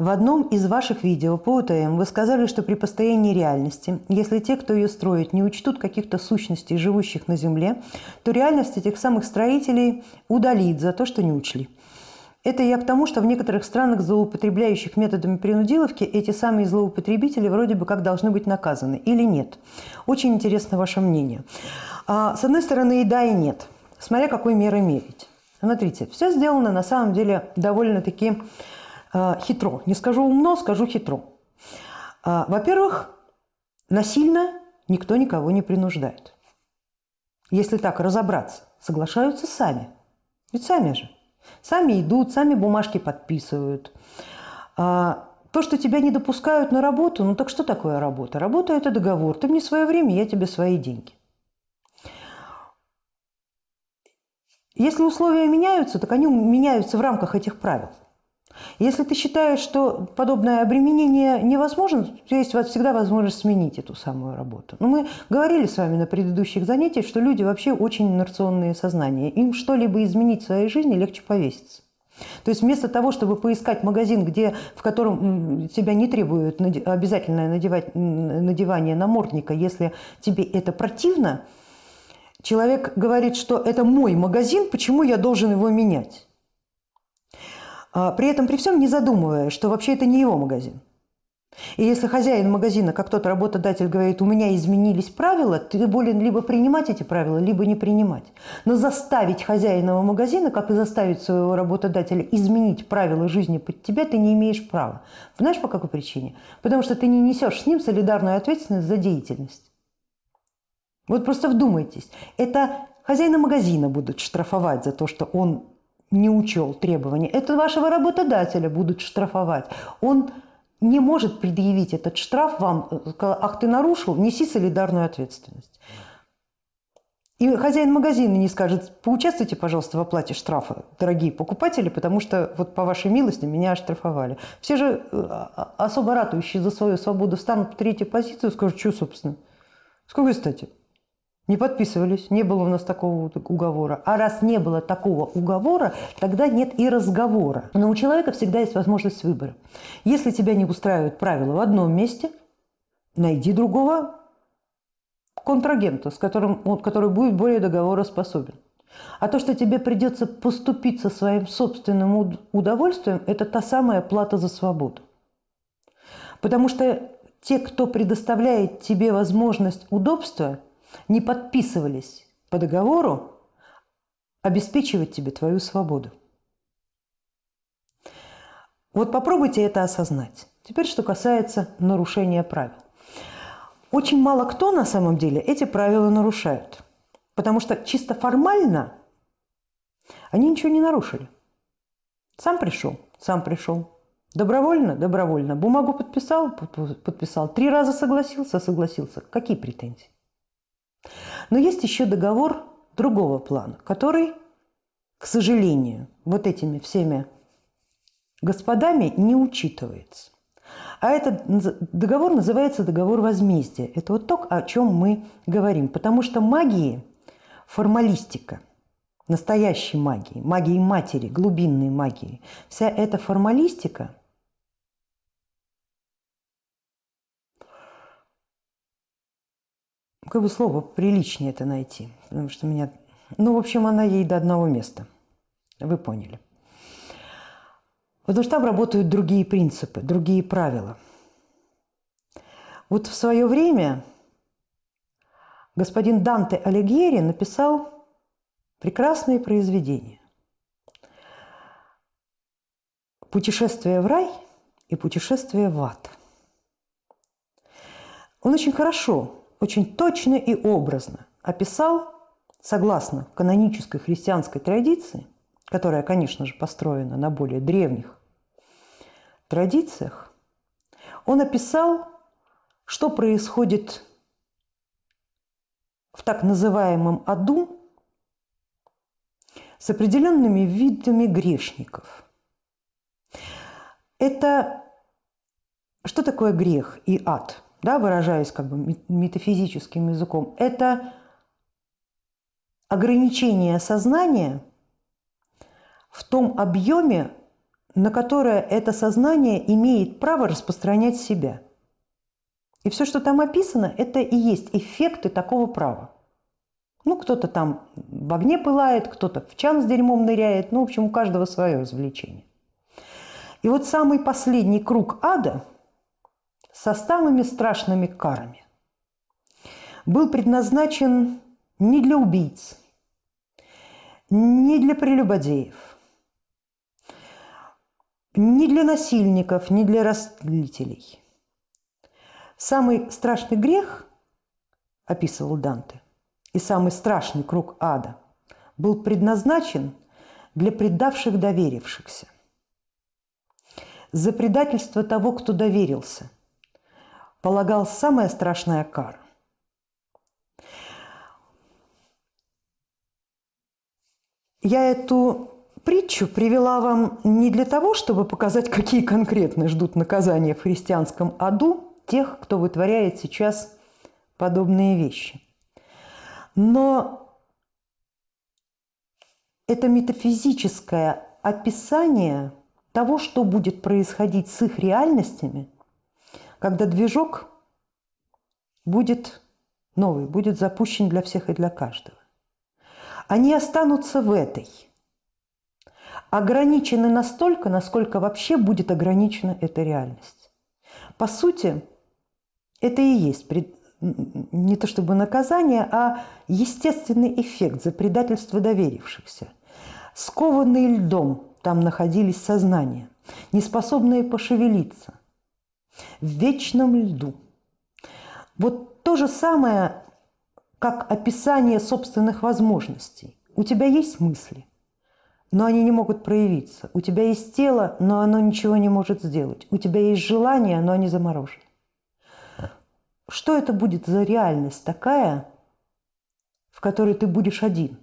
В одном из ваших видео по УТМ вы сказали, что при построении реальности, если те, кто ее строит, не учтут каких-то сущностей, живущих на Земле, то реальность этих самых строителей удалит за то, что не учли. Это я к тому, что в некоторых странах, злоупотребляющих методами принудиловки, эти самые злоупотребители вроде бы как должны быть наказаны или нет. Очень интересно ваше мнение. А, с одной стороны и да, и нет, смотря какой мерой мерить. Смотрите, все сделано на самом деле довольно-таки хитро. Не скажу умно, скажу хитро. Э, во-первых, насильно никто никого не принуждает. Если так разобраться, соглашаются сами. Ведь сами же. Сами идут, сами бумажки подписывают. Э, то, что тебя не допускают на работу, ну так что такое работа? Работа – это договор. Ты мне свое время, я тебе свои деньги. Если условия меняются, так они меняются в рамках этих правил. Если ты считаешь, что подобное обременение невозможно, то есть всегда возможность сменить эту самую работу. Но мы говорили с вами на предыдущих занятиях, что люди вообще очень инерционные сознания. Им что-либо изменить в своей жизни легче повеситься. То есть вместо того, чтобы поискать магазин, где, в котором тебя не требуют обязательное надевать, надевание намордника, если тебе это противно, человек говорит, что это мой магазин, почему я должен его менять? А при этом, при всем не задумывая, что вообще это не его магазин. И если хозяин магазина, как тот работодатель говорит, у меня изменились правила, ты болен либо принимать эти правила, либо не принимать. Но заставить хозяина магазина, как и заставить своего работодателя изменить правила жизни под тебя, ты не имеешь права. Знаешь, по какой причине? Потому что ты не несешь с ним солидарную ответственность за деятельность. Вот просто вдумайтесь. Это хозяина магазина будут штрафовать за то, что он не учел требования, это вашего работодателя будут штрафовать. Он не может предъявить этот штраф вам, ах, ты нарушил, неси солидарную ответственность. И хозяин магазина не скажет, поучаствуйте, пожалуйста, в оплате штрафа, дорогие покупатели, потому что вот по вашей милости меня оштрафовали. Все же э, особо ратующие за свою свободу встанут в третью позицию и скажут, что, собственно, с какой стати? Не подписывались, не было у нас такого уговора. А раз не было такого уговора, тогда нет и разговора. Но у человека всегда есть возможность выбора. Если тебя не устраивают правила в одном месте, найди другого контрагента, с которым, который будет более договороспособен. А то, что тебе придется поступить со своим собственным удовольствием, это та самая плата за свободу. Потому что те, кто предоставляет тебе возможность удобства – не подписывались по договору обеспечивать тебе твою свободу. Вот попробуйте это осознать. Теперь, что касается нарушения правил. Очень мало кто на самом деле эти правила нарушают. Потому что чисто формально они ничего не нарушили. Сам пришел, сам пришел. Добровольно, добровольно. Бумагу подписал, подписал. Три раза согласился, согласился. Какие претензии? Но есть еще договор другого плана, который, к сожалению, вот этими всеми господами не учитывается. А этот договор называется договор возмездия. Это вот то, о чем мы говорим. Потому что магии, формалистика, настоящей магии, магии матери, глубинной магии, вся эта формалистика – как бы слово приличнее это найти, потому что меня... Ну, в общем, она ей до одного места. Вы поняли. Потому что там работают другие принципы, другие правила. Вот в свое время господин Данте Алигьери написал прекрасные произведения. «Путешествие в рай» и «Путешествие в ад». Он очень хорошо очень точно и образно описал, согласно канонической христианской традиции, которая, конечно же, построена на более древних традициях, он описал, что происходит в так называемом аду с определенными видами грешников. Это что такое грех и ад? Да, выражаясь как бы метафизическим языком, это ограничение сознания в том объеме, на которое это сознание имеет право распространять себя. И все, что там описано, это и есть эффекты такого права. Ну, кто-то там в огне пылает, кто-то в чан с дерьмом ныряет. Ну, в общем, у каждого свое развлечение. И вот самый последний круг ада со самыми страшными карами был предназначен не для убийц, не для прелюбодеев, не для насильников, не для растлителей. Самый страшный грех, описывал Данте, и самый страшный круг ада был предназначен для предавших доверившихся. За предательство того, кто доверился, полагал самая страшная кара. Я эту притчу привела вам не для того, чтобы показать, какие конкретно ждут наказания в христианском аду тех, кто вытворяет сейчас подобные вещи. Но это метафизическое описание того, что будет происходить с их реальностями, когда движок будет новый, будет запущен для всех и для каждого. Они останутся в этой. Ограничены настолько, насколько вообще будет ограничена эта реальность. По сути, это и есть не то чтобы наказание, а естественный эффект за предательство доверившихся. Скованные льдом там находились сознания, неспособные пошевелиться, в вечном льду. Вот то же самое, как описание собственных возможностей. У тебя есть мысли, но они не могут проявиться. У тебя есть тело, но оно ничего не может сделать. У тебя есть желание, но они заморожены. Что это будет за реальность такая, в которой ты будешь один,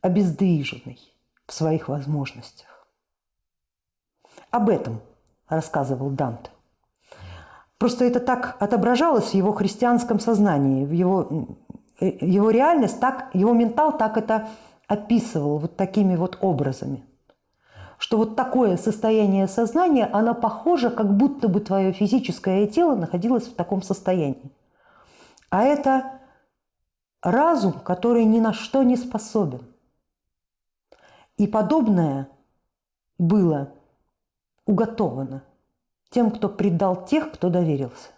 обездвиженный в своих возможностях? Об этом рассказывал Данте. Просто это так отображалось в его христианском сознании, в его, его реальность, так, его ментал так это описывал вот такими вот образами что вот такое состояние сознания, оно похоже, как будто бы твое физическое тело находилось в таком состоянии. А это разум, который ни на что не способен. И подобное было уготовано тем, кто предал тех, кто доверился.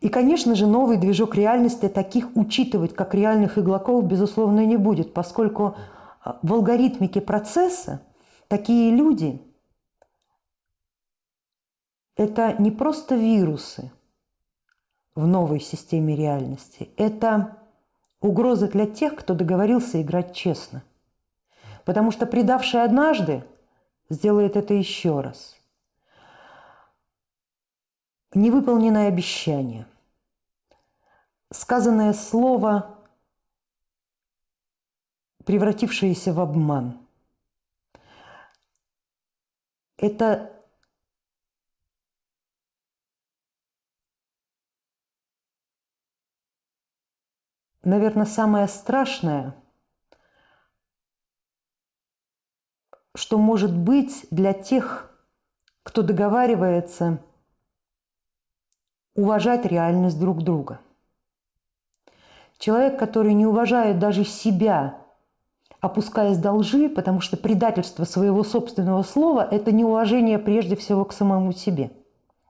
И, конечно же, новый движок реальности таких учитывать, как реальных иглаков, безусловно, не будет, поскольку а, в алгоритмике процесса такие люди – это не просто вирусы в новой системе реальности, это угроза для тех, кто договорился играть честно. Потому что предавший однажды сделает это еще раз. Невыполненное обещание сказанное слово, превратившееся в обман. Это наверное, самое страшное, что может быть для тех, кто договаривается уважать реальность друг друга – Человек, который не уважает даже себя, опускаясь до лжи, потому что предательство своего собственного слова – это неуважение прежде всего к самому себе.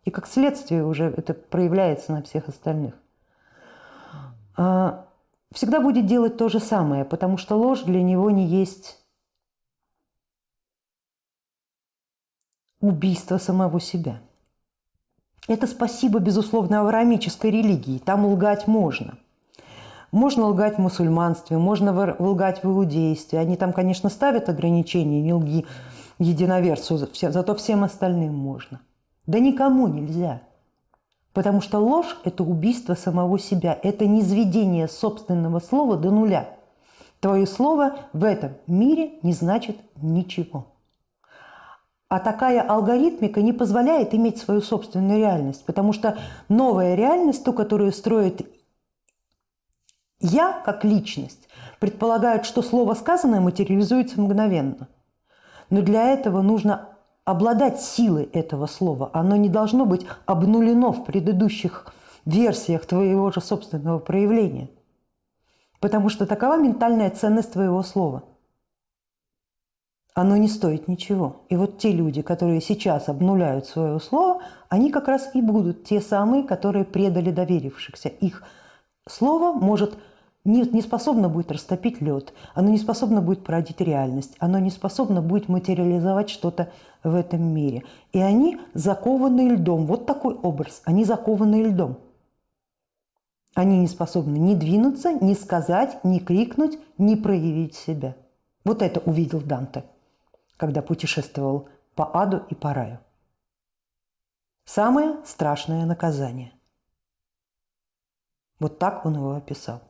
И как следствие уже это проявляется на всех остальных. А, всегда будет делать то же самое, потому что ложь для него не есть убийство самого себя. Это спасибо, безусловно, авраамической религии. Там лгать можно. Можно лгать в мусульманстве, можно лгать в иудействе. Они там, конечно, ставят ограничения, не лги единоверцу, зато всем остальным можно. Да никому нельзя. Потому что ложь – это убийство самого себя, это низведение собственного слова до нуля. Твое слово в этом мире не значит ничего. А такая алгоритмика не позволяет иметь свою собственную реальность, потому что новая реальность, ту, которую строит Я, как личность, предполагает, что слово сказанное материализуется мгновенно. Но для этого нужно обладать силой этого слова. Оно не должно быть обнулено в предыдущих версиях твоего же собственного проявления. Потому что такова ментальная ценность твоего слова. Оно не стоит ничего. И вот те люди, которые сейчас обнуляют свое слово, они как раз и будут те самые, которые предали доверившихся. Их слово может не, не способно будет растопить лед, оно не способно будет породить реальность, оно не способно будет материализовать что-то в этом мире. И они закованы льдом. Вот такой образ. Они закованы льдом. Они не способны ни двинуться, ни сказать, ни крикнуть, ни проявить себя. Вот это увидел Данте, когда путешествовал по аду и по раю. Самое страшное наказание. Вот так он его описал.